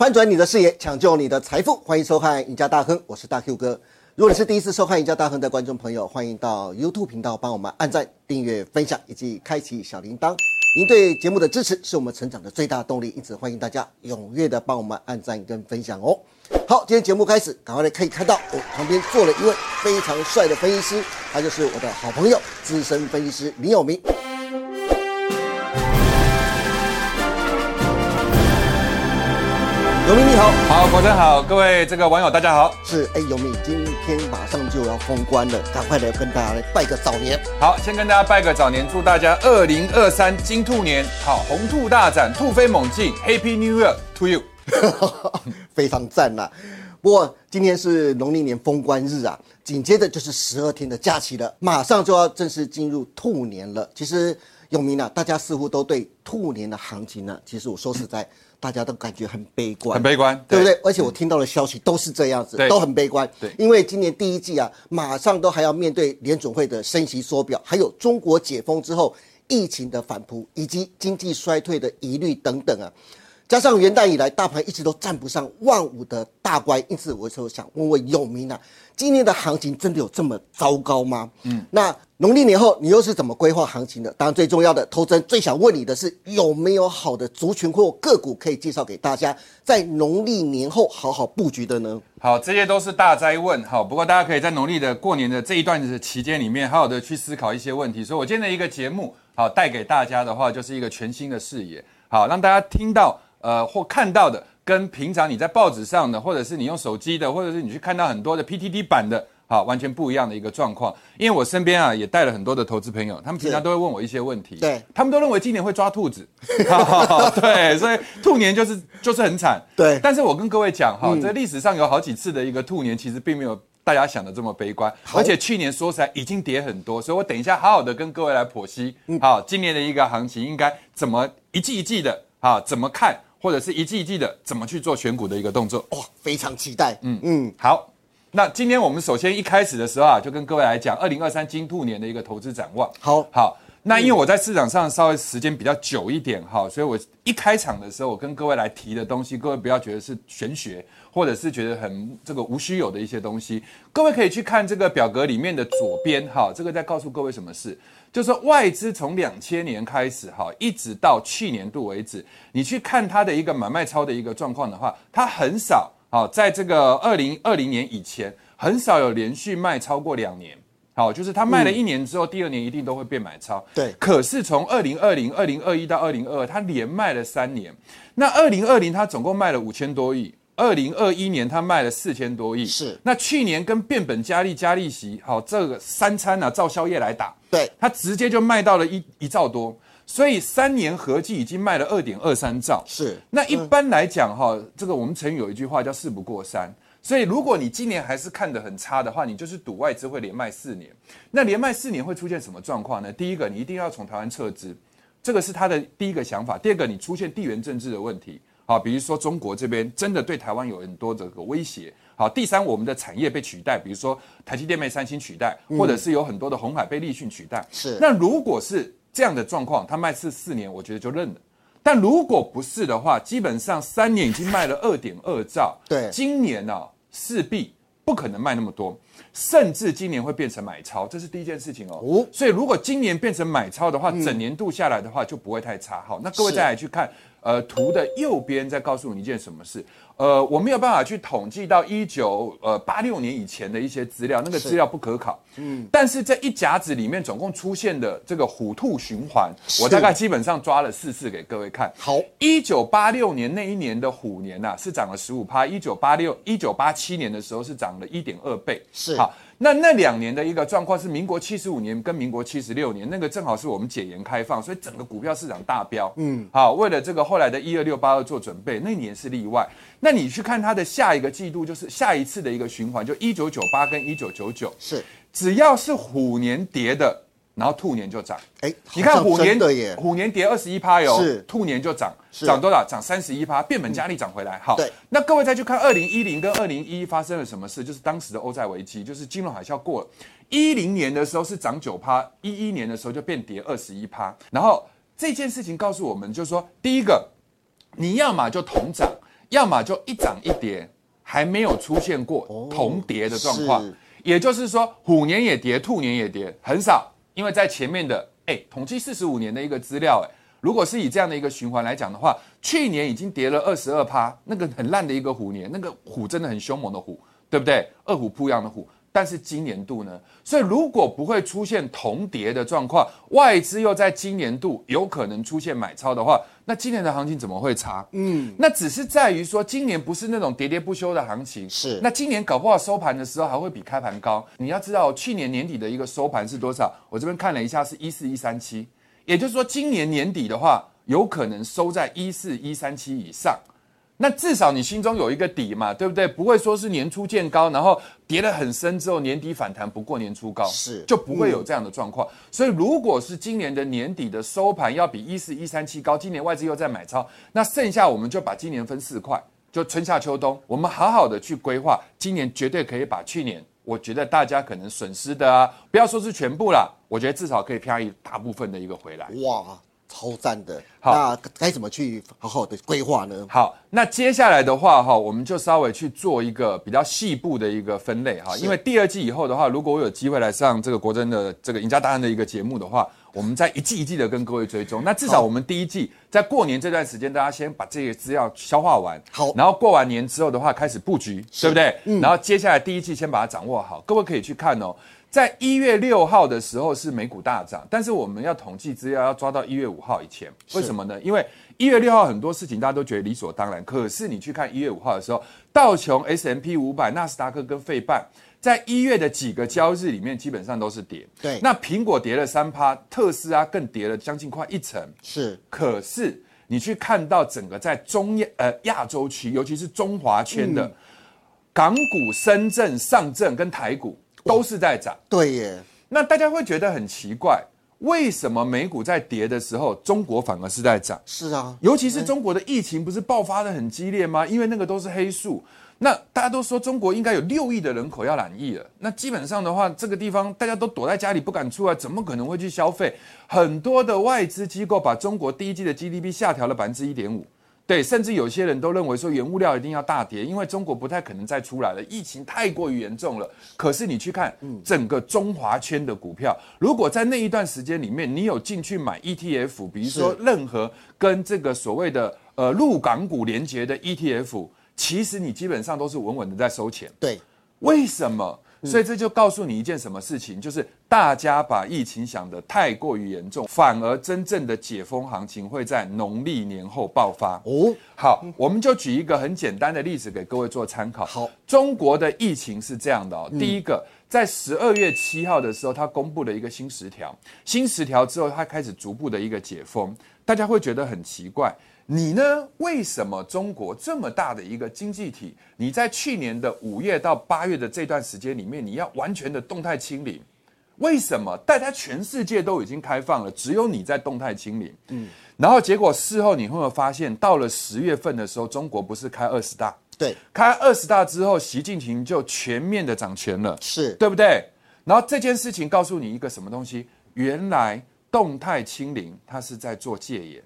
翻转你的视野，抢救你的财富，欢迎收看《赢家大亨》，我是大 Q 哥。如果你是第一次收看《赢家大亨》的观众朋友，欢迎到 YouTube 频道帮我们按赞、订阅、分享以及开启小铃铛。您对节目的支持是我们成长的最大动力，因此欢迎大家踊跃的帮我们按赞跟分享哦。好，今天节目开始，赶快来可以看到我旁边坐了一位非常帅的分析师，他就是我的好朋友资深分析师林有明。有明你好，好，国珍好，各位这个网友大家好。是哎，有明今天马上就要封关了，赶快来跟大家来拜个早年。好，先跟大家拜个早年，祝大家二零二三金兔年好，红兔大展，兔飞猛进，Happy New Year to you，非常赞呐、不过今天是农历年封关日啊，紧接着就是十二天的假期了，马上就要正式进入兔年了。其实永明啊，大家似乎都对兔年的行情呢、其实我说实在，大家都感觉很悲观，很悲观，对不对？而且我听到的消息都是这样子，对都很悲观。对因为今年第一季啊，马上都还要面对联准会的升息缩表，还有中国解封之后疫情的反扑，以及经济衰退的疑虑等等啊。加上元旦以来，大盘一直都站不上万五的大关，因此我就想问问有明啊，今年的行情真的有这么糟糕吗？嗯，那农历年后你又是怎么规划行情的？当然，最重要的，投资人最想问你的是有没有好的族群或个股可以介绍给大家，在农历年后好好布局的呢？好，这些都是大灾问。好，不过大家可以在农历的过年的这一段的期间里面，好好的去思考一些问题。所以我今天的一个节目，好带给大家的话，就是一个全新的视野，好让大家听到呃或看到的，跟平常你在报纸上的，或者是你用手机的，或者是你去看到很多的 PTT 版的。好，完全不一样的一个状况。因为我身边啊也带了很多的投资朋友，他们平常都会问我一些问题，对。他们都认为今年会抓兔子，对，所以兔年就是就是很惨，对。但是我跟各位讲哈，这历史上有好几次的一个兔年，其实并没有大家想的这么悲观，而且去年说实在已经跌很多，所以我等一下好好的跟各位来剖析，好，今年的一个行情应该怎么一季一季的啊怎么看，或者是一季一季的怎么去做选股的一个动作。哇，非常期待。嗯嗯，好，那今天我们首先一开始的时候啊，就跟各位来讲二零二三金兔年的一个投资展望。好好，那因为我在市场上稍微时间比较久一点哈，所以我一开场的时候，我跟各位来提的东西，各位不要觉得是玄学，或者是觉得很这个无虚有的一些东西，各位可以去看这个表格里面的左边哈，这个在告诉各位什么事。就是说外资从两千年开始哈，一直到去年度为止，你去看它的一个买卖超的一个状况的话，它很少好，在这个二零二零年以前，很少有连续卖超过两年。好，就是它卖了一年之后，第二年一定都会变买超。对可是从二零二零、二零二一到二零二二，它连卖了三年。那二零二零它总共卖了五千多亿，二零二一年它卖了四千多亿。是那去年跟变本加厉加利息，好，这个三餐啊，照宵夜来打。对，它直接就卖到了一一兆多，所以三年合计已经卖了二点二三兆。是那一般来讲哈，这个我们成语有一句话叫“事不过三”，所以如果你今年还是看得很差的话，你就是赌外资会连卖四年。那连卖四年会出现什么状况呢？第一个，你一定要从台湾撤资，这个是他的第一个想法。第二个，你出现地缘政治的问题，好，比如说中国这边真的对台湾有很多这个威胁。好，第三，我们的产业被取代，比如说台积电被三星取代，或者是有很多的红海被立讯取代。是那如果是这样的状况，他卖四四年，我觉得就认了。但如果不是的话，基本上三年已经卖了二点二兆，对今年呢、势必不可能卖那么多，甚至今年会变成买超，这是第一件事情哦。哦所以如果今年变成买超的话，整年度下来的话就不会太差。好，那各位再来去看，呃，图的右边再告诉你一件什么事。呃，我没有办法去统计到一九呃八六年以前的一些资料，那个是资料不可考。嗯，但是这一甲子里面总共出现的这个虎兔循环，我大概基本上抓了四次给各位看。好一九八六年那一年的虎年呐、是涨了十五趴，一九八六、一九八七年的时候是涨了一点二倍。是好，那那两年的一个状况是民国七十五年跟民国七十六年，那个正好是我们解严开放，所以整个股票市场大飙。嗯，好，为了这个后来的一二六八二做准备，那年是例外。那你去看它的下一个季度，就是下一次的一个循环，就一九九八跟一九九九，是，只要是虎年跌的，然后兔年就涨。哎，你看虎年的耶，虎年跌二十一趴哟，是兔年就涨，是涨多少？涨三十一趴，变本加厉涨回来。好，那各位再去看二零一零跟二零一一发生了什么事？就是当时的欧债危机，就是金融海啸过了。一零年的时候是涨九趴，一一年的时候就变跌二十一趴。然后这件事情告诉我们，就是说，第一个，你要么就同涨。要么就一涨一跌，还没有出现过同跌的状况。是也就是说，虎年也跌，兔年也跌，很少。因为在前面的哎，统计四十五年的一个资料，哎，如果是以这样的一个循环来讲的话，去年已经跌了二十二趴，那个很烂的一个虎年，那个虎真的很凶猛的虎，对不对？二虎扑样的虎。但是今年度呢？所以如果不会出现同跌的状况，外资又在今年度有可能出现买超的话，那今年的行情怎么会差？嗯，那只是在于说，今年不是那种喋喋不休的行情。是那今年搞不好收盘的时候还会比开盘高。你要知道，去年年底的一个收盘是多少？我这边看了一下，是一四一三七。也就是说，今年年底的话，有可能收在一四一三七以上。那至少你心中有一个底嘛，对不对？不会说是年初见高，然后跌得很深之后年底反弹不过年初高，是就不会有这样的状况。所以如果是今年的年底的收盘要比一四一三七高，今年外资又在买超，那剩下我们就把今年分四块，就春夏秋冬，我们好好的去规划，今年绝对可以把去年我觉得大家可能损失的啊，不要说是全部啦，我觉得至少可以漂一大部分的一个回来。哇，超赞的。好那该怎么去好好的规划呢？好，那接下来的话哈，我们就稍微去做一个比较细部的一个分类哈，因为第二季以后的话，如果我有机会来上这个国珍的这个赢家答案的一个节目的话，我们再一季一季的跟各位追踪。那至少我们第一季在过年这段时间，大家先把这些资料消化完，好然后过完年之后的话开始布局，对不对？然后接下来第一季先把它掌握好，各位可以去看哦。在一月六号的时候是美股大涨，但是我们要统计资料要抓到一月五号以前，为什么呢？因为一月六号很多事情大家都觉得理所当然，可是你去看一月五号的时候，道琼、S M P 五百、纳斯达克跟费半，在一月的几个交易日里面基本上都是跌。对那苹果跌了三趴，特斯拉更跌了将近快一成。是可是你去看到整个在中亚呃亚洲区，尤其是中华圈的、港股、深圳、上证跟台股都是在涨。对耶，那大家会觉得很奇怪，为什么美股在跌的时候，中国反而是在涨？是啊，尤其是中国的疫情不是爆发的很激烈吗？因为那个都是黑数。那大家都说中国应该有六亿的人口要染疫了，那基本上的话，这个地方大家都躲在家里不敢出来，怎么可能会去消费？很多的外资机构把中国第一季的 GDP 下调了百分之一点五。对，甚至有些人都认为说原物料一定要大跌，因为中国不太可能再出来了，疫情太过于严重了。可是你去看整个中华圈的股票，如果在那一段时间里面，你有进去买 ETF，比如说任何跟这个所谓的呃陆港股连接的 ETF，其实你基本上都是稳稳的在收钱。对，为什么？所以这就告诉你一件什么事情，就是大家把疫情想得太过于严重，反而真正的解封行情会在农历年后爆发。哦，好，我们就举一个很简单的例子给各位做参考。好，中国的疫情是这样的哦。第一个，在十二月七号的时候，它公布了一个新十条，新十条之后，它开始逐步的一个解封，大家会觉得很奇怪。你呢？为什么中国这么大的一个经济体，你在去年的五月到八月的这段时间里面，你要完全的动态清零？为什么大家全世界都已经开放了，只有你在动态清零？嗯，然后结果事后你会不会发现，到了十月份的时候，中国不是开二十大？对，开二十大之后，习近平就全面的掌权了，是对不对？然后这件事情告诉你一个什么东西？原来动态清零，它是在做戒严，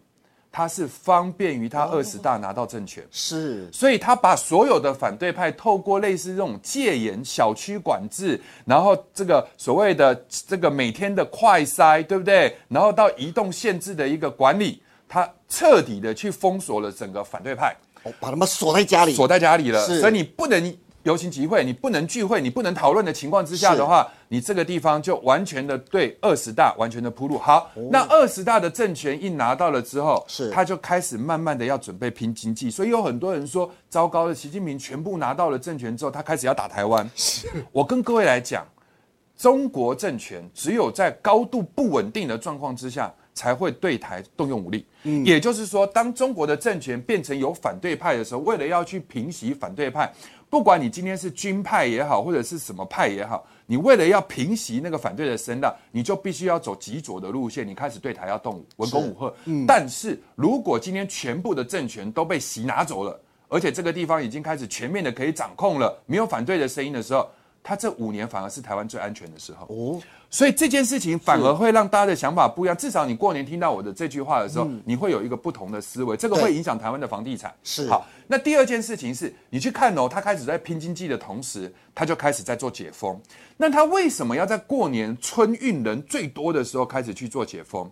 它是方便于他二十大拿到政权。是所以他把所有的反对派透过类似这种戒严、小区管制，然后这个所谓的这个每天的快筛，对不对？然后到移动限制的一个管理，他彻底的去封锁了整个反对派，哦把他们锁在家里，锁在家里了。所以你不能游行集会，你不能聚会，你不能讨论的情况之下的话，你这个地方就完全的对二十大完全的铺路。好，那二十大的政权一拿到了之后，是他就开始慢慢的要准备拼经济。所以有很多人说，糟糕的，习近平全部拿到了政权之后，他开始要打台湾。我跟各位来讲，中国政权只有在高度不稳定的状况之下，才会对台动用武力。也就是说，当中国的政权变成有反对派的时候，为了要去平息反对派，不管你今天是军派也好，或者是什么派也好，你为了要平息那个反对的声浪，你就必须要走极左的路线，你开始对台要动武，文攻武赫。但是如果今天全部的政权都被洗拿走了，而且这个地方已经开始全面的可以掌控了，没有反对的声音的时候，它这五年反而是台湾最安全的时候。哦，所以这件事情反而会让大家的想法不一样。至少你过年听到我的这句话的时候，你会有一个不同的思维，这个会影响台湾的房地产。是好。那第二件事情是，你去看哦，他开始在拼经济的同时，他就开始在做解封。那他为什么要在过年春运人最多的时候开始去做解封？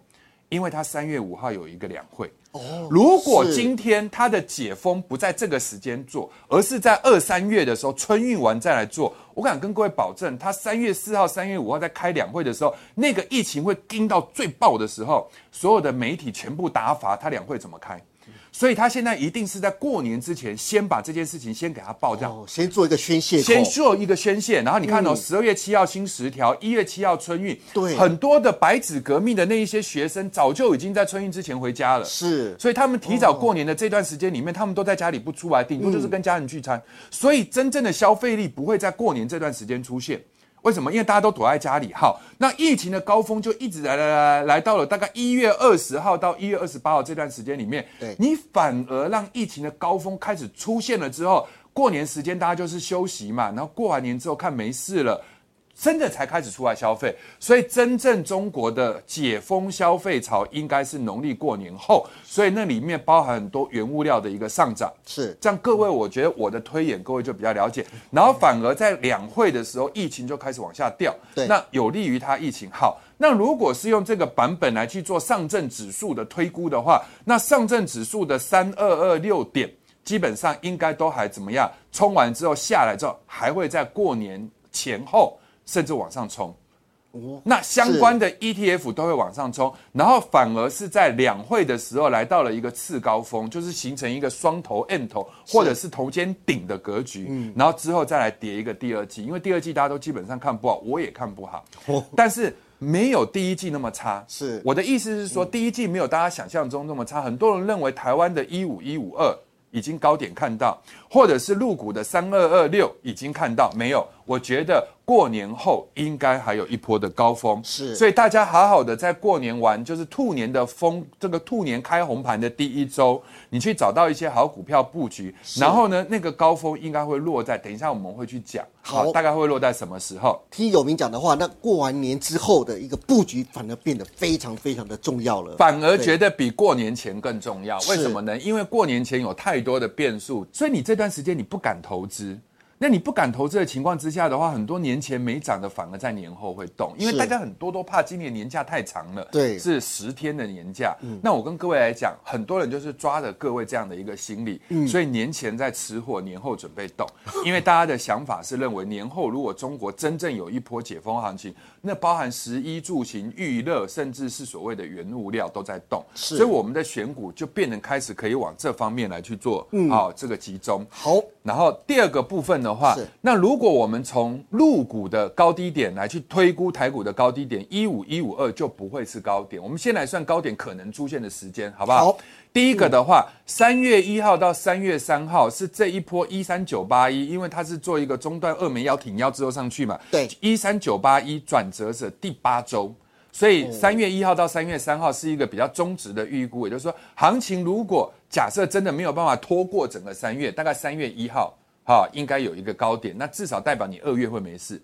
因为他三月五号有一个两会。哦，如果今天他的解封不在这个时间做，而是在二三月的时候春运完再来做，我敢跟各位保证，他三月四号、三月五号在开两会的时候，那个疫情会盯到最爆的时候，所有的媒体全部打法，他两会怎么开？所以他现在一定是在过年之前，先把这件事情先给他爆掉，先做一个宣泄，先做一个宣泄。然后你看哦，十二月七号新十条，一月七号春运，对，很多的白纸革命的那一些学生，早就已经在春运之前回家了。是，所以他们提早过年的这段时间里面，他们都在家里不出来，顶多就是跟家人聚餐。所以真正的消费力不会在过年这段时间出现。为什么？因为大家都躲在家里。好，那疫情的高峰就一直来来来来到了大概一月二十号到一月二十八号这段时间里面，对，你反而让疫情的高峰开始出现了之后，过年时间大家就是休息嘛，然后过完年之后看没事了。真的才开始出来消费，所以真正中国的解封消费潮应该是农历过年后，所以那里面包含很多原物料的一个上涨。是这样，各位，我觉得我的推演，各位就比较了解。然后反而在两会的时候，疫情就开始往下掉。对，那有利于它疫情好。那如果是用这个版本来去做上证指数的推估的话，那上证指数的三二二六点，基本上应该都还怎么样？冲完之后下来之后，还会在过年前后。甚至往上冲，那相关的 ETF 都会往上冲，然后反而是在两会的时候来到了一个次高峰，就是形成一个双头 M 头或者是头肩顶的格局，嗯，然后之后再来叠一个第二季，因为第二季大家都基本上看不好，我也看不好，但是没有第一季那么差。是。我的意思是说，第一季没有大家想象中那么差，很多人认为台湾的一五一五二已经高点看到，或者是入股的三二二六已经看到，没有，我觉得。过年后应该还有一波的高峰，是，所以大家好好的在过年完，就是兔年的风，这个兔年开红盘的第一周，你去找到一些好股票布局，然后呢，那个高峰应该会落在，等一下我们会去讲，好，大概会落在什么时候？听有明讲的话，那过完年之后的一个布局反而变得非常非常的重要了，反而觉得比过年前更重要，为什么呢？因为过年前有太多的变数，所以你这段时间你不敢投资。那你不敢投资的情况之下的话，很多年前没涨的反而在年后会动，因为大家很多都怕今年年假太长了，对，是十天的年假。那我跟各位来讲，很多人就是抓着各位这样的一个心理，所以年前在吃货，年后准备动，因为大家的想法是认为年后如果中国真正有一波解封行情，那包含十一住行、娱乐，甚至是所谓的原物料都在动，所以我们的选股就变成开始可以往这方面来去做，好这个集中。好，然后第二个部分呢？话，那如果我们从入股的高低点来去推估台股的高低点，一五一五二就不会是高点。我们先来算高点可能出现的时间，好不好？好。第一个的话，三月一号到三月三号是这一波一三九八一，因为它是做一个中段二枚腰挺腰之后上去嘛。对。一三九八一转折是第八周，所以三月一号到三月三号是一个比较中值的预估，也就是说，行情如果假设真的没有办法拖过整个三月，大概三月一号。好，应该有一个高点，那至少代表你二月会没事。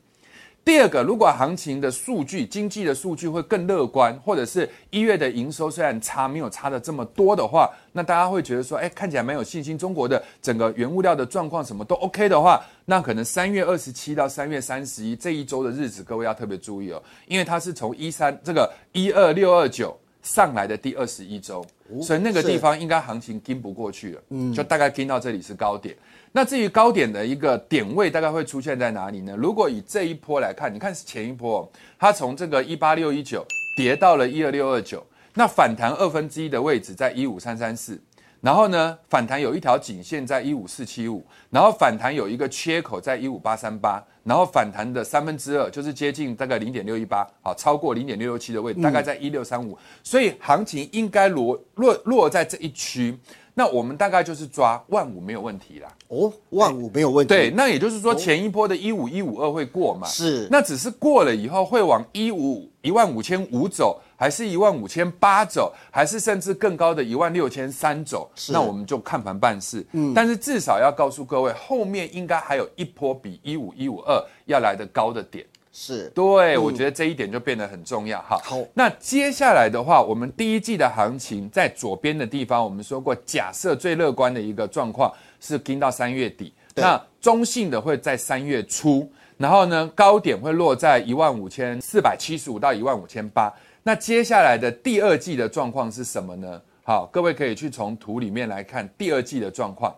第二个，如果行情的数据、经济的数据会更乐观，或者是一月的营收虽然差，没有差的这么多的话，那大家会觉得说，哎，看起来蛮有信心。中国的整个原物料的状况什么都 OK 的话，那可能三月二十七到三月三十一这一周的日子，各位要特别注意哦，因为它是从一三这个一二六二九上来的第二十一周，所以那个地方应该行情跟不过去了，嗯，就大概跟到这里是高点。那至于高点的一个点位，大概会出现在哪里呢？如果以这一波来看，你看前一波，它从这个一八六一九跌到了一二六二九，那反弹二分之一的位置在一五三三四，然后呢，反弹有一条颈线在一五四七五，然后反弹有一个缺口在一五八三八，然后反弹的三分之二就是接近大概零点六一八，好，超过零点六六七的位置，大概在一六三五，所以行情应该落落落在这一区。那我们大概就是抓万五没有问题啦。哦，万五没有问题。对，那也就是说前一波的一五一五二会过嘛？是。那只是过了以后会往一五一万五千五走，还是一万五千八走，还是甚至更高的一万六千三走，那我们就看盘办事。嗯，但是至少要告诉各位，后面应该还有一波比一五一五二要来的高的点。是对，我觉得这一点就变得很重要哈。好那接下来的话，我们第一季的行情在左边的地方，我们说过，假设最乐观的一个状况是盯到三月底，那中性的会在三月初，然后呢，高点会落在一万五千四百七十五到一万五千八。那接下来的第二季的状况是什么呢？好，各位可以去从图里面来看第二季的状况。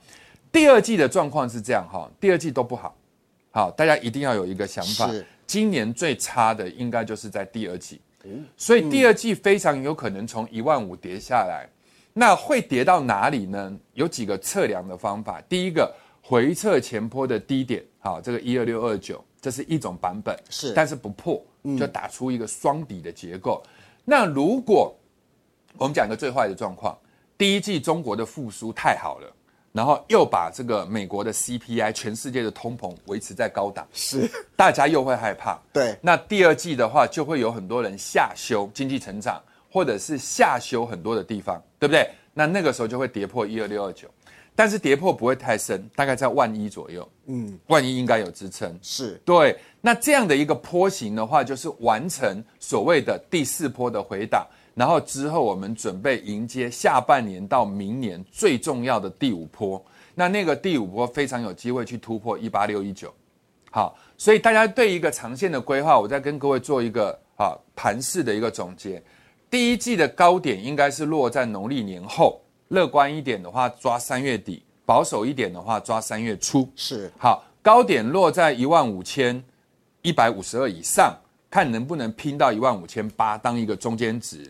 第二季的状况是这样哈，第二季都不好。好，大家一定要有一个想法，今年最差的应该就是在第二季，所以第二季非常有可能从一万五跌下来。那会跌到哪里呢？有几个测量的方法。第一个，回测前坡的低点，好，这个一二六二九，这是一种版本，是但是不破，就打出一个双底的结构。那如果我们讲一个最坏的状况，第一季中国的复苏太好了，然后又把这个美国的 CPI、全世界的通膨维持在高档，是，大家又会害怕。对那第二季的话，就会有很多人下修经济成长，或者是下修很多的地方，对不对？那那个时候就会跌破一二六二九，但是跌破不会太深，大概在万一左右。嗯，万一应该有支撑。是对，那这样的一个坡形的话，就是完成所谓的第四波的回档，然后之后我们准备迎接下半年到明年最重要的第五波。那那个第五波非常有机会去突破一八六一九。好，所以大家对一个长线的规划，我再跟各位做一个啊盘势的一个总结。第一季的高点应该是落在农历年后，乐观一点的话抓三月底，保守一点的话抓三月初。是好，高点落在一万五千一百五十二以上，看能不能拼到一万五千八当一个中间值。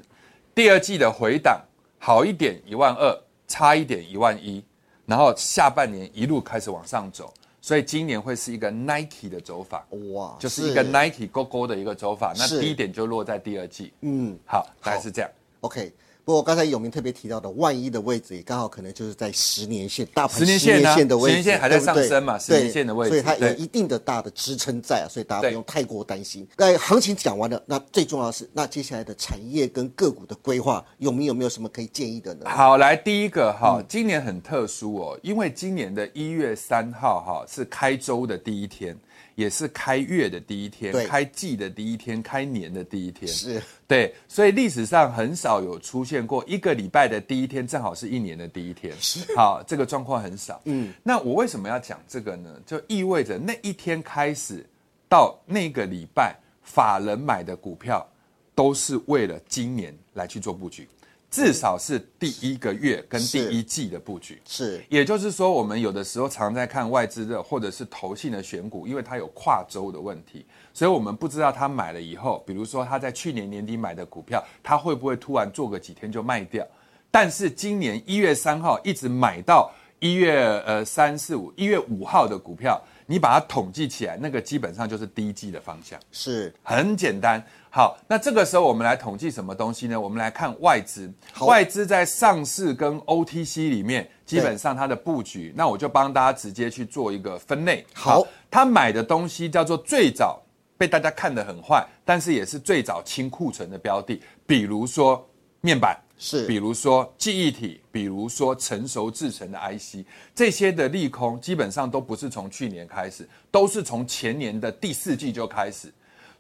第二季的回档好一点一万二，差一点一万一，然后下半年一路开始往上走，所以今年会是一个 Nike 的走法，哇，就是一个 Nike 勾勾的一个走法。那是低点就落在第二季。嗯好，大概是这样。，OK。不过刚才永明特别提到的万一的位置，也刚好可能就是在十年线大盘十年线啊的位置，十年线还在上升嘛十年线的位置所以它有一定的大的支撑在啊，所以大家不用太过担心。那行情讲完了，那最重要的是，那接下来的产业跟个股的规划，永明有没有什么可以建议的呢？好，来第一个哈，今年很特殊哦，因为今年的一月三号哈是开周的第一天，也是开月的第一天对，开季的第一天，开年的第一天。是对，所以历史上很少有出现过一个礼拜的第一天正好是一年的第一天。好，这个状况很少。嗯，那我为什么要讲这个呢？就意味着那一天开始到那个礼拜，法人买的股票都是为了今年来去做布局，至少是第一个月跟第一季的布局。是也就是说，我们有的时候常在看外资的或者是投信的选股，因为它有跨周的问题，所以我们不知道他买了以后，比如说他在去年年底买的股票，他会不会突然做个几天就卖掉？但是今年一月三号一直买到一月呃三四五一月五号的股票，你把它统计起来，那个基本上就是第一季的方向。是很简单。好，那这个时候我们来统计什么东西呢？我们来看外资，外资在上市跟 OTC 里面，基本上它的布局，那我就帮大家直接去做一个分类。好他买的东西叫做最早被大家看得很坏，但是也是最早清库存的标的，比如说面板。是比如说记忆体，比如说成熟制成的 IC，这些的利空基本上都不是从去年开始，都是从前年的第四季就开始。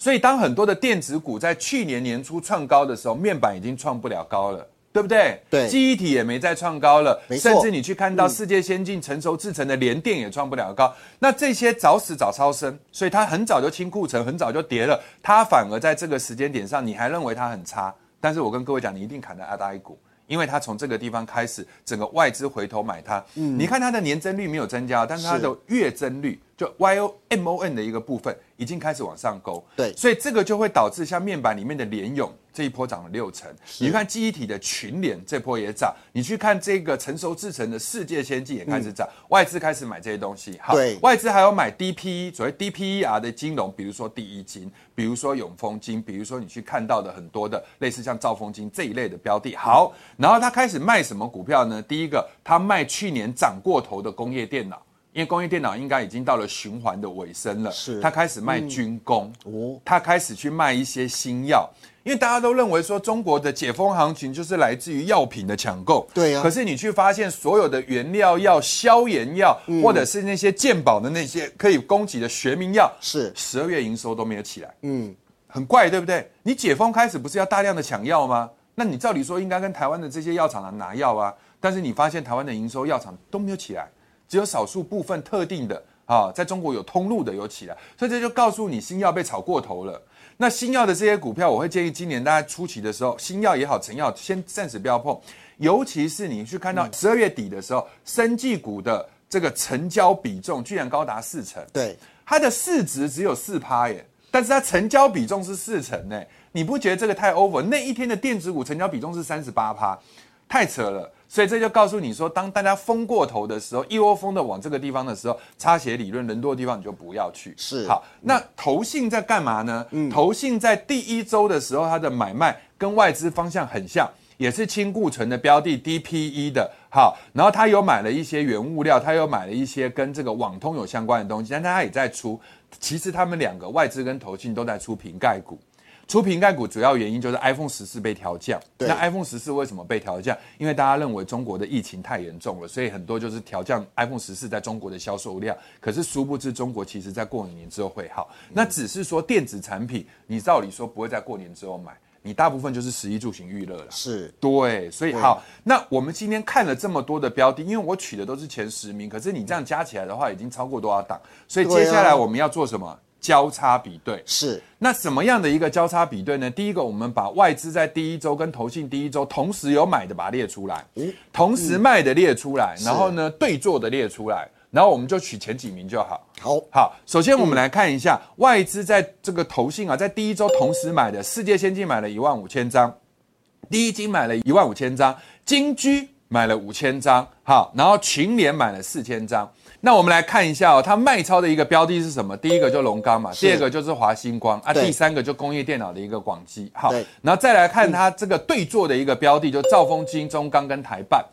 所以当很多的电子股在去年年初创高的时候，面板已经创不了高了。对不对？对记忆体也没再创高了，甚至你去看到世界先进成熟制成的联电也创不了高。那这些早死早超生，所以它很早就清库存，很早就跌了。它反而在这个时间点上，你还认为它很差，但是我跟各位讲，你一定砍在阿大一股。因为它从这个地方开始，整个外资回头买它，你看它的年增率没有增加，但是它的月增率就 Y O M O N 的一个部分已经开始往上勾，对。所以这个就会导致像面板里面的联咏这一波涨了六成，你看记忆体的群联这波也涨，你去看这个成熟制成的世界先进也开始涨，外资开始买这些东西，好外资还有买 DPE，所谓 DPER 的金融，比如说第一金，比如说永丰金，比如说你去看到的很多的类似像兆丰金这一类的标的。好，然后他开始卖什么股票呢？第一个，他卖去年涨过头的工业电脑。因为工业电脑应该已经到了循环的尾声了，是。它开始卖军工，哦，它开始去卖一些新药，因为大家都认为说中国的解封行情就是来自于药品的抢购，对呀可是你去发现所有的原料药、消炎药，嗯。或者是那些健保的那些可以供给的学名药，是。十二月营收都没有起来，嗯，很怪，对不对？你解封开始不是要大量的抢药吗？那你照理说应该跟台湾的这些药厂来拿药啊，但是你发现台湾的营收药厂都没有起来，只有少数部分特定的啊，在中国有通路的有起来，所以这就告诉你新药被炒过头了。那新药的这些股票，我会建议今年大家初期的时候，新药也好，成药先暂时不要碰，尤其是你去看到十二月底的时候，生技股的这个成交比重居然高达四成，对，它的市值只有四趴耶，但是它成交比重是四成呢，你不觉得这个太 over？那一天的电子股成交比重是三十八趴，太扯了。所以这就告诉你说，当大家疯过头的时候，一窝蜂的往这个地方的时候，擦鞋理论，人多的地方你就不要去。是好，那投信在干嘛呢？投信在第一周的时候，它的买卖跟外资方向很像。也是轻固存的标的 DPE 的，好，然后他有买了一些原物料，他有买了一些跟这个网通有相关的东西，但他也在出。其实他们两个外资跟投信都在出瓶盖股，出瓶盖股主要原因就是 iPhone 十四被调降。对那 iPhone 十四为什么被调降？因为大家认为中国的疫情太严重了，所以很多就是调降 iPhone 十四在中国的销售量。可是殊不知，中国其实在过年之后会好。那只是说电子产品，你照理说不会在过年之后买，你大部分就是十一住行娱乐了。是对，所以好，那我们今天看了这么多的标的，因为我取的都是前十名，可是你这样加起来的话，已经超过多少档？所以接下来我们要做什么？交叉比对。是，那什么样的一个交叉比对呢？第一个，我们把外资在第一周跟投信第一周同时有买的把它列出来，同时卖的列出来，然后呢对做的列出来，然后我们就取前几名就好。好，好，首先我们来看一下、外资在这个投信啊，在第一周同时买的，世界先进买了一万五千张，第一金买了一万五千张，金居买了五千张，好，然后群联买了四千张。那我们来看一下哦，它卖超的一个标的是什么？第一个就龙钢嘛，第二个就是华星光啊，第三个就工业电脑的一个广基。好，然后再来看它这个对坐的一个标的，就兆丰金、中钢跟台办。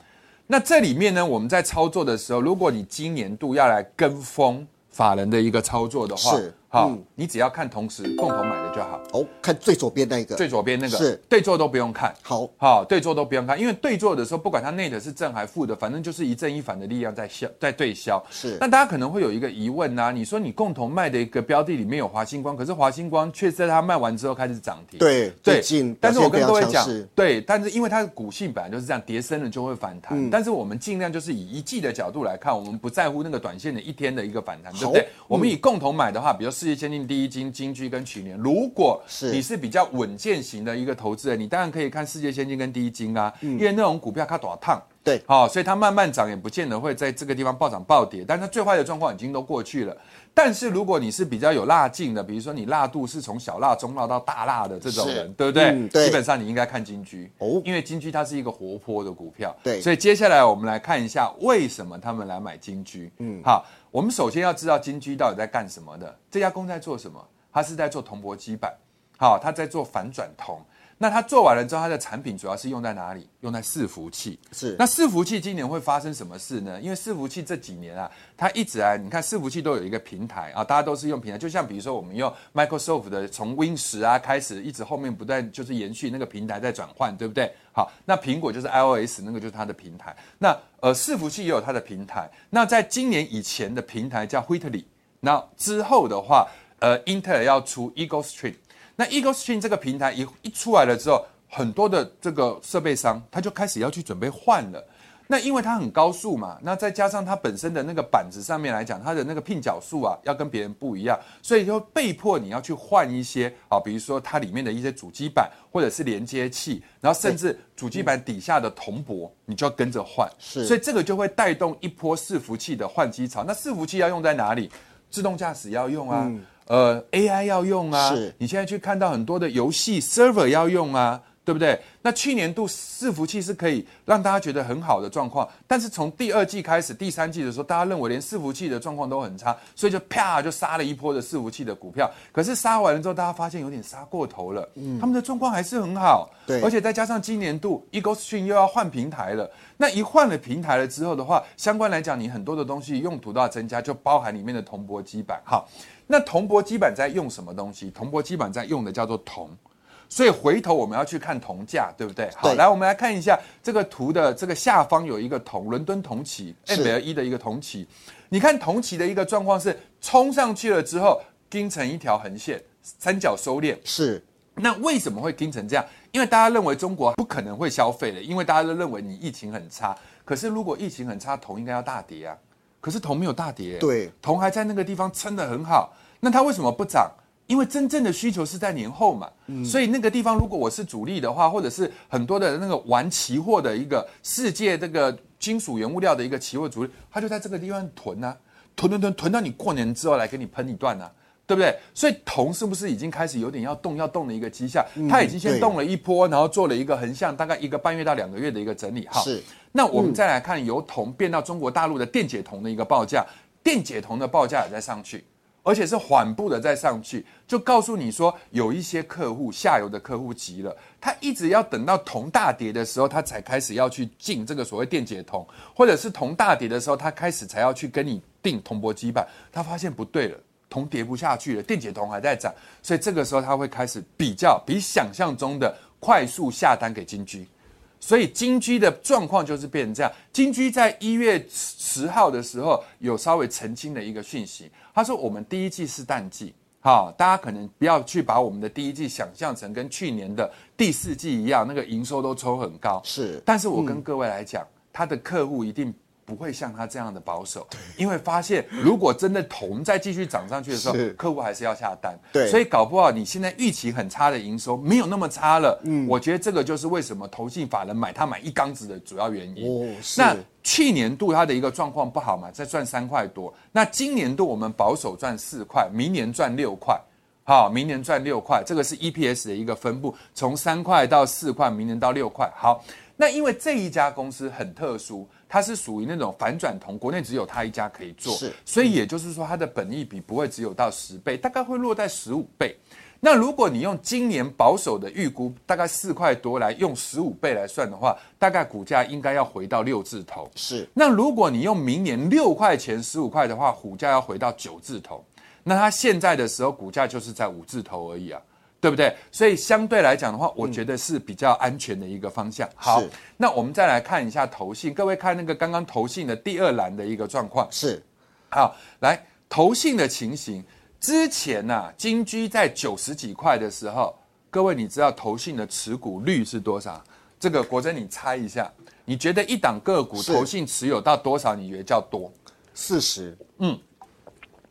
那这里面呢，我们在操作的时候，如果你今年度要来跟风法人的一个操作的话，是好，嗯你只要看同时共同买的就好。哦，看最左边那个，最左边那个是对坐都不用看，好，好，对坐都不用看，因为对坐的时候，不管它内的是正还负的，反正就是一正一反的力量在消，在对消。是那大家可能会有一个疑问呐、你说你共同卖的一个标的里面有华星光，可是华星光却在它卖完之后开始涨停。对，对最近，但是我跟各位讲对，但是因为它的股性本来就是这样，跌升了就会反弹。嗯但是我们尽量就是以一季的角度来看，我们不在乎那个短线的一天的一个反弹，对不对？我们以共同买的话，比如世界先进第一金、金居跟曲年，如果是你是比较稳健型的一个投资人，你当然可以看世界先进跟第一金啊，嗯因为那种股票它短烫。对，好、所以它慢慢涨也不见得会在这个地方暴涨暴跌，但它最坏的状况已经都过去了。但是如果你是比较有辣劲的，比如说你辣度是从小辣、中辣到大辣的这种人，对不对？嗯对基本上你应该看金居哦因为金居它是一个活泼的股票。对所以接下来我们来看一下为什么他们来买金居。嗯，好，我们首先要知道金居到底在干什么的，这家公司在做什么？它是在做铜箔基板，好，它在做反转铜。那它做完了之后，它的产品主要是用在哪里？用在伺服器。是那伺服器今年会发生什么事呢？因为伺服器这几年啊，它一直啊，你看伺服器都有一个平台啊，大家都是用平台，就像比如说我们用 Microsoft 的从 Win 十啊开始，一直后面不断就是延续那个平台在转换，对不对？好，那苹果就是 iOS 那个就是它的平台，那呃伺服器也有它的平台。那在今年以前的平台叫 Whitley，那之后的话，呃，英特尔要出 Eagle Stream。那 Eagle Stream 这个平台一一出来了之后，很多的这个设备商他就开始要去准备换了。那因为它很高速嘛，那再加上它本身的那个板子上面来讲，它的那个聘角数啊，要跟别人不一样，所以就被迫你要去换一些啊，比如说它里面的一些主机板或者是连接器，然后甚至主机板底下的铜箔，你就要跟着换。是所以这个就会带动一波伺服器的换机潮。那伺服器要用在哪里？自动驾驶要用啊，呃，AI 要用啊。是你现在去看到很多的游戏 server 要用啊。对不对？那去年度伺服器是可以让大家觉得很好的状况，但是从第二季开始，第三季的时候，大家认为连伺服器的状况都很差，所以就啪就杀了一波的伺服器的股票。可是杀完了之后，大家发现有点杀过头了，嗯他们的状况还是很好，对而且再加上今年度 Stream 又要换平台了，那一换了平台了之后的话，相关来讲，你很多的东西用途都要增加，就包含里面的铜箔基板。好，那铜箔基板在用什么东西？铜箔基板在用的叫做铜。所以回头我们要去看铜价，对不对？好，对来我们来看一下这个图的这个下方有一个铜，伦敦铜旗是 ML 一的一个铜旗。你看铜旗的一个状况是冲上去了之后，盯成一条横线，三角收敛。是那为什么会盯成这样？因为大家认为中国不可能会消费了，因为大家都认为你疫情很差。可是如果疫情很差，铜应该要大跌啊。可是铜没有大跌，对，铜还在那个地方撑得很好。那它为什么不涨？因为真正的需求是在年后嘛，所以那个地方如果我是主力的话，或者是很多的那个玩期货的一个世界这个金属原物料的一个期货主力，他就在这个地方囤啊，囤囤囤囤到你过年之后来给你喷一段啊。对不对？所以铜是不是已经开始有点要动要动的一个迹象？它已经先对动了一波，然后做了一个横向，大概一个半月到两个月的一个整理。哈，是。那我们再来看由铜变到中国大陆的电解铜的一个报价，电解铜的报价也在上去，而且是缓步的在上去，就告诉你说有一些客户下游的客户急了，他一直要等到铜大跌的时候，他才开始要去进这个所谓电解铜，或者是铜大跌的时候，他开始才要去跟你订铜箔基板，他发现不对了。铜跌不下去了，电解铜还在涨，所以这个时候他会开始比较比想象中的快速下单给金居，所以金居的状况就是变成这样。金居在一月十号的时候有稍微澄清的一个讯息，他说我们第一季是淡季，好，大家可能不要去把我们的第一季想象成跟去年的第四季一样，那个营收都抽很高，是但是我跟各位来讲，他的客户一定不会像他这样的保守，因为发现如果真的铜再继续涨上去的时候，客户还是要下单。对所以搞不好你现在预期很差的营收没有那么差了。嗯，我觉得这个就是为什么投信法人买他买一缸子的主要原因。哦是那去年度它的一个状况不好嘛，再赚三块多。那今年度我们保守赚四块，明年赚六块。好，明年赚六块，这个是 EPS 的一个分布，从三块到四块，明年到六块。好，那因为这一家公司很特殊，它是属于那种反转铜，国内只有它一家可以做，是所以也就是说它的本益比不会只有到十倍，大概会落在十五倍。那如果你用今年保守的预估，大概四块多来用十五倍来算的话，大概股价应该要回到六字头。是那如果你用明年六块钱十五块的话，股价要回到九字头。那它现在的时候股价就是在五字头而已啊，对不对？所以相对来讲的话，我觉得是比较安全的一个方向。好，那我们再来看一下投信，各位看那个刚刚投信的第二栏的一个状况。是好，来投信的情形，之前呐、金居在九十几块的时候，各位你知道投信的持股率是多少？这个国珍你猜一下，你觉得一档个股投信持有到多少？你觉得叫多？四十嗯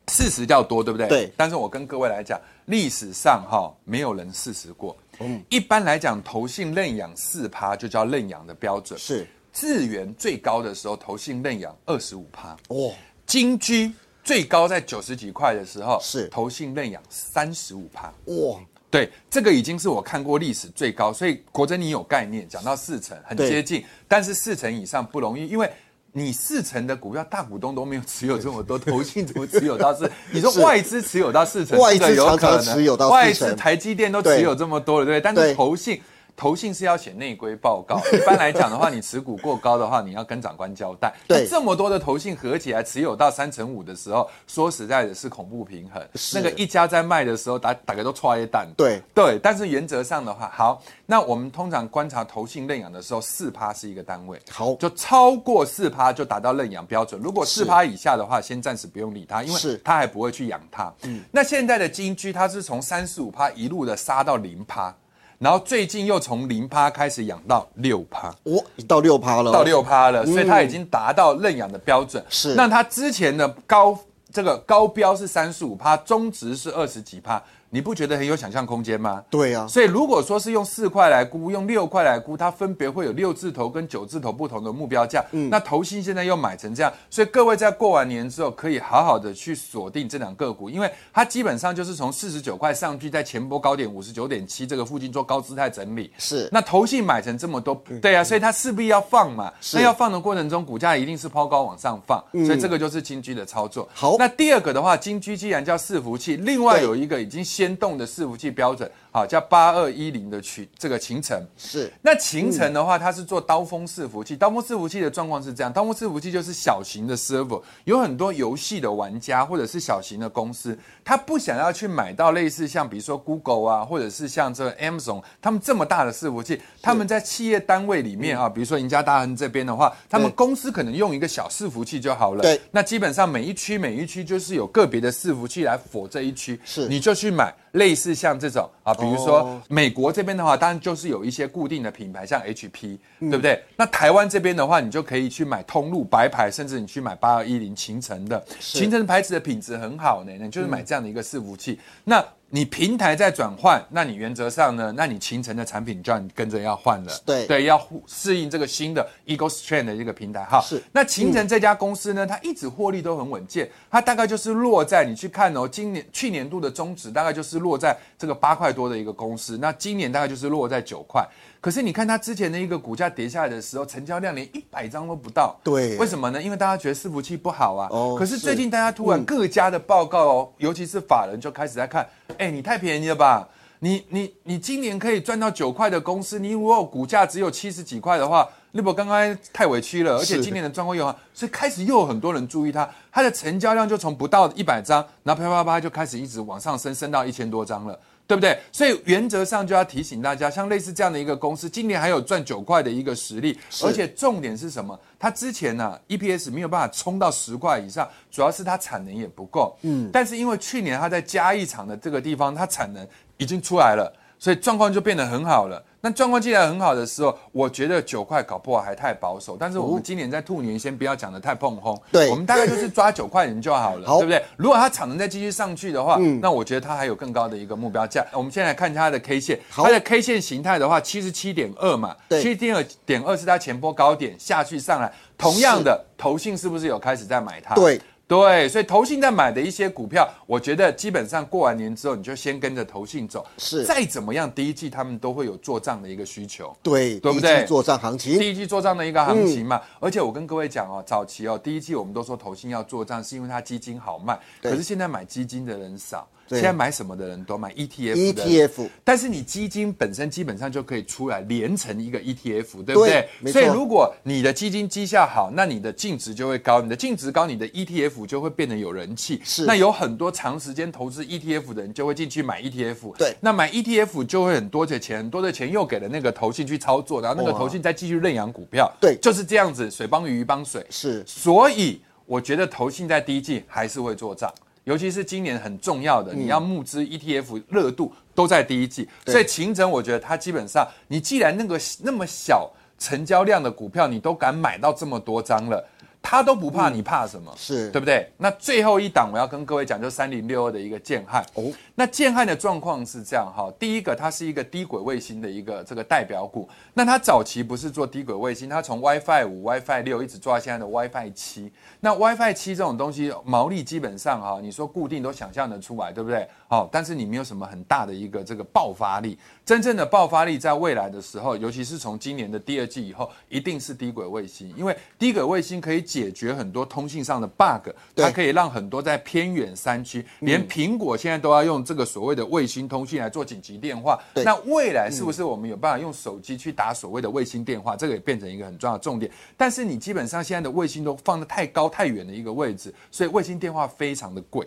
四十叫多，对不对？对但是我跟各位来讲，历史上哈、没有人四十过。嗯，一般来讲，投信认养四趴就叫认养的标准。是资源最高的时候，投信认养二十五趴。哦金居最高在九十几块的时候，是投信认养三十五趴。哇对，这个已经是我看过历史最高，所以国珍你有概念，讲到四成很接近，但是四成以上不容易，因为。你四成的股票，大股东都没有持有这么多，投信怎么持有到四？你说外资持有到四成，外资这有可能持有到四外成资台积电都持有这么多了，对不对？但是投信投信是要写内规报告，一般来讲的话，你持股过高的话，你要跟长官交代。对那这么多的投信合起来持有到三成五的时候，说实在的是恐怖平衡。是那个一家在卖的时候，打打个都踹一蛋。对对，但是原则上的话，好，那我们通常观察投信认养的时候，四趴是一个单位。好就超过四趴就达到认养标准。如果四趴以下的话，先暂时不用理它，因为是它还不会去养它。嗯，那现在的金居它是从三十五趴一路的杀到零趴，然后最近又从零趴开始养到六趴。哦到六趴了哦，到六趴了，所以它已经达到认养的标准。是那它之前的高这个高标是三十五趴，中值是二十几趴，你不觉得很有想象空间吗？对啊，所以如果说是用四块来估，用六块来估，它分别会有六字头跟九字头不同的目标价。嗯，那投信现在又买成这样，所以各位在过完年之后可以好好的去锁定这两个股，因为它基本上就是从四十九块上去，在前波高点五十九点七这个附近做高姿态整理。是，那投信买成这么多，对啊，所以它势必要放嘛。那要放的过程中，股价一定是抛高往上放，所以这个就是金居的操作。好，那第二个的话，金居既然叫伺服器，另外有一个已经先动的伺服。器标准好叫八二一零的群这个秦城是那秦城的话，它是做刀锋伺服器。刀锋伺服器的状况是这样，刀锋伺服器就是小型的 server，有很多游戏的玩家或者是小型的公司，他不想要去买到类似像比如说 Google 啊，或者是像这 Amazon 他们这么大的伺服器，他们在企业单位里面啊，比如说赢家大亨这边的话，他们公司可能用一个小伺服器就好了。对，那基本上每一区每一区就是有个别的伺服器来否这一区，是你就去买 back. 类似像这种啊，比如说美国这边的话，当然就是有一些固定的品牌，像 HP，对不对？那台湾这边的话，你就可以去买通路白牌，甚至你去买八二一零秦城的，秦城牌子的品质很好呢，你就是买这样的一个伺服器。那你平台在转换，那你原则上呢，那你秦城的产品就要跟着要换了，对对，要适应这个新的 Eagle Strand 的这个平台哈。是。那秦城这家公司呢，它一直获利都很稳健，它大概就是落在你去看哦，今年去年度的中值大概就是落在这个八块多的一个公司，那今年大概就是落在九块。可是你看它之前的一个股价跌下来的时候，成交量连一百张都不到。对，为什么呢？因为大家觉得伺服器不好啊。哦。可是最近大家突然各家的报告哦，尤其是法人就开始在看，哎，你太便宜了吧？你你你今年可以赚到九块的公司，你如果股价只有七十几块的话，那不刚刚太委屈了。而且今年的状况又好，所以开始又有很多人注意它，它的成交量就从不到一百张，然后啪啪啪就开始一直往上升，升到一千多张了。对不对？所以原则上就要提醒大家，像类似这样的一个公司，今年还有赚九块的一个实力，而且重点是什么？它之前呢，EPS 没有办法冲到十块以上，主要是它产能也不够。嗯，但是因为去年它在嘉义厂的这个地方，它产能已经出来了，所以状况就变得很好了。那状况既然很好的时候，我觉得九块搞不好还太保守。但是我们今年在兔年，先不要讲的太碰轰。对，我们大概就是抓九块钱就好了，对不对？如果它产能再继续上去的话，那我觉得它还有更高的一个目标价。我们现在看它的 K 线，它的 K 线形态的话，七十七点二嘛，七十七点二是它前波高点下去上来。同样的，投信是不是有开始在买它？对。对，所以投信在买的一些股票，我觉得基本上过完年之后，你就先跟着投信走。是，再怎么样，第一季他们都会有做账的一个需求。对，对不对？做账行情，第一季做账的一个行情嘛。而且我跟各位讲哦，早期哦，第一季我们都说投信要做账，是因为它基金好卖。可是现在买基金的人少。现在买什么的人都买 ETF，ETF，但是你基金本身基本上就可以出来连成一个 ETF，对不对？所以如果你的基金绩效好，那你的净值就会高，你的净值高，你的 ETF 就会变得有人气。是，那有很多长时间投资 ETF 的人就会进去买 ETF。对，那买 ETF 就会很多的钱，很多的钱又给了那个投信去操作，然后那个投信再继续认养股票。对，就是这样子，水帮鱼，鱼帮水。是，所以我觉得投信在第一季还是会做账。尤其是今年很重要的，你要募资 ETF 热度都在第一季，所以秦城我觉得它基本上，你既然那个那么小成交量的股票，你都敢买到这么多张了。他都不怕，你怕什么？是对不对？那最后一档我要跟各位讲，就三零六二的一个建汉哦。那建汉的状况是这样哈，第一个它是一个低轨卫星的一个这个代表股。那它早期不是做低轨卫星，它从 WiFi 五、WiFi 六一直做到现在的 WiFi 七。那 WiFi 七这种东西毛利基本上哈，你说固定都想象得出来，对不对？好，但是你没有什么很大的一个这个爆发力。真正的爆发力在未来的时候，尤其是从今年的第二季以后，一定是低轨卫星，因为低轨卫星可以。解决很多通信上的 bug，它可以让很多在偏远山区，连苹果现在都要用这个所谓的卫星通信来做紧急电话。那未来是不是我们有办法用手机去打所谓的卫星电话？这个也变成一个很重要的重点。但是你基本上现在的卫星都放的太高太远的一个位置，所以卫星电话非常的贵。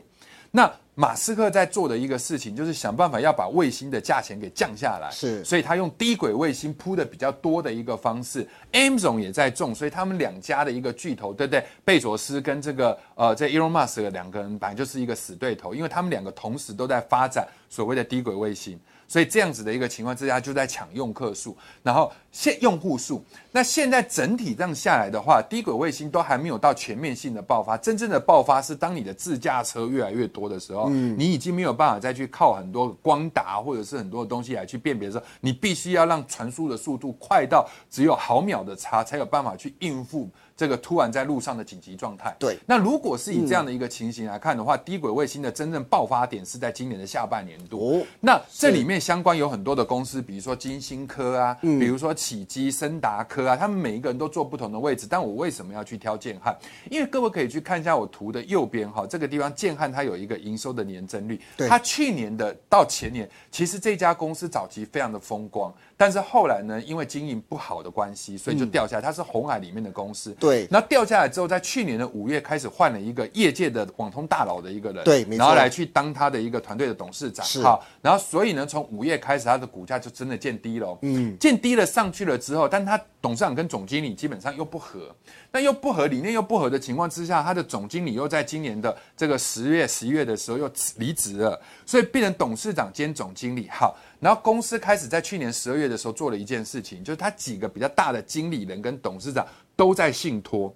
那马斯克在做的一个事情，就是想办法要把卫星的价钱给降下来。是，所以他用低轨卫星铺的比较多的一个方式。Amazon 也在种，所以他们两家的一个巨头，对不对？贝佐斯跟这个呃，这 Elon Musk 两个人本来就是一个死对头，因为他们两个同时都在发展所谓的低轨卫星。所以这样子的一个情况之下，就在抢用客数，然后现用户数。那现在整体这样下来的话，低轨卫星都还没有到全面性的爆发。真正的爆发是当你的自驾车越来越多的时候，你已经没有办法再去靠很多光达或者是很多的东西来去辨别的时候，你必须要让传输的速度快到只有毫秒的差，才有办法去应付。这个突然在路上的紧急状态，对。那如果是以这样的一个情形来看的话，低轨卫星的真正爆发点是在今年的下半年度。那这里面相关有很多的公司，比如说金星科啊，比如说启基、森达科啊，他们每一个人都做不同的位置。但我为什么要去挑建汉？因为各位可以去看一下我图的右边哈，这个地方建汉它有一个营收的年增率，它去年的到前年，其实这家公司早期非常的风光。但是后来呢，因为经营不好的关系，所以就掉下来。它是红海里面的公司，对。那掉下来之后，在去年的五月开始换了一个业界的网通大佬的一个人，对，然后来去当他的一个团队的董事长，好。然后所以呢，从五月开始，他的股价就真的见低了，嗯，见低了上去了之后，但他董事长跟总经理基本上又不合，但又不合理念又不合的情况之下，他的总经理又在今年的这个十月、十一月的时候又离职了，所以变成董事长兼总经理，好。然后公司开始在去年十二月的时候做了一件事情，就是他几个比较大的经理人跟董事长都在信托。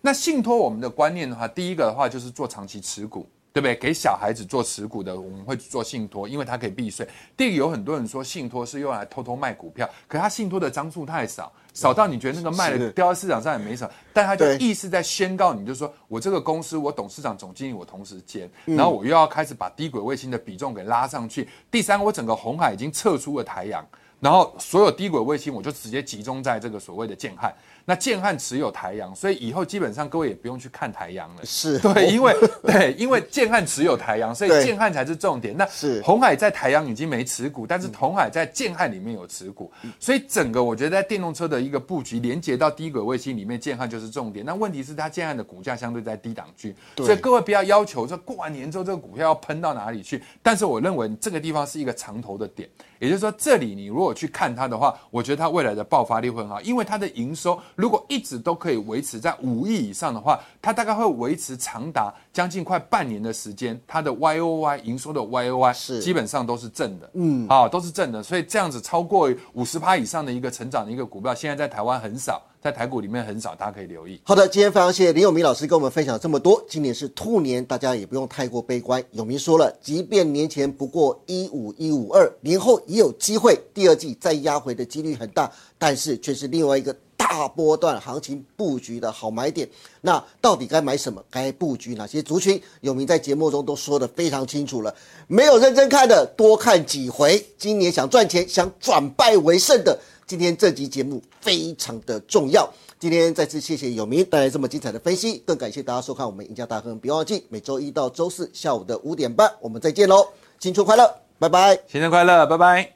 那信托我们的观念的话，第一个的话就是做长期持股。对不对？给小孩子做持股的，我们会做信托，因为它可以避税。第二个，有很多人说信托是用来偷偷卖股票，可他信托的张数太少，少到你觉得那个卖的掉在市场上也没什么，但他就意思在宣告你，就说我这个公司，我董事长、总经理我同时兼，然后我又要开始把低轨卫星的比重给拉上去。第三，我整个红海已经撤出了台阳，然后所有低轨卫星我就直接集中在这个所谓的建汉。那建汉持有台阳，所以以后基本上各位也不用去看台阳了。是 对，因为对，因为建汉持有台阳，所以建汉才是重点。那是红海在台阳已经没持股，但是红海在建汉里面有持股，所以整个我觉得在电动车的一个布局，连接到低轨卫星里面，建汉就是重点。那问题是它建汉的股价相对在低档区，所以各位不要要求说过完年之后这个股票要喷到哪里去。但是我认为这个地方是一个长头的点，也就是说这里你如果去看它的话，我觉得它未来的爆发力会很好，因为它的营收。如果一直都可以维持在五亿以上的话，它大概会维持长达将近快半年的时间，它的 Y O Y 营收的 Y O Y 是基本上都是正的，嗯，啊，都是正的，所以这样子超过五十趴以上的一个成长的一个股票，现在在台湾很少，在台股里面很少，大家可以留意。好的，今天非常谢谢林永明老师跟我们分享这么多。今年是兔年，大家也不用太过悲观。永明说了，即便年前不过一五一五二，年后也有机会，第二季再压回的几率很大，但是却是另外一个。大波段行情布局的好买点，那到底该买什么？该布局哪些族群？有明在节目中都说的非常清楚了。没有认真看的，多看几回。今年想赚钱、想转败为胜的，今天这集节目非常的重要。今天再次谢谢有明带来这么精彩的分析，更感谢大家收看我们赢家大亨。别忘记每周一到周四下午的五点半，我们再见喽！新春快乐，拜拜！新年快乐，拜拜！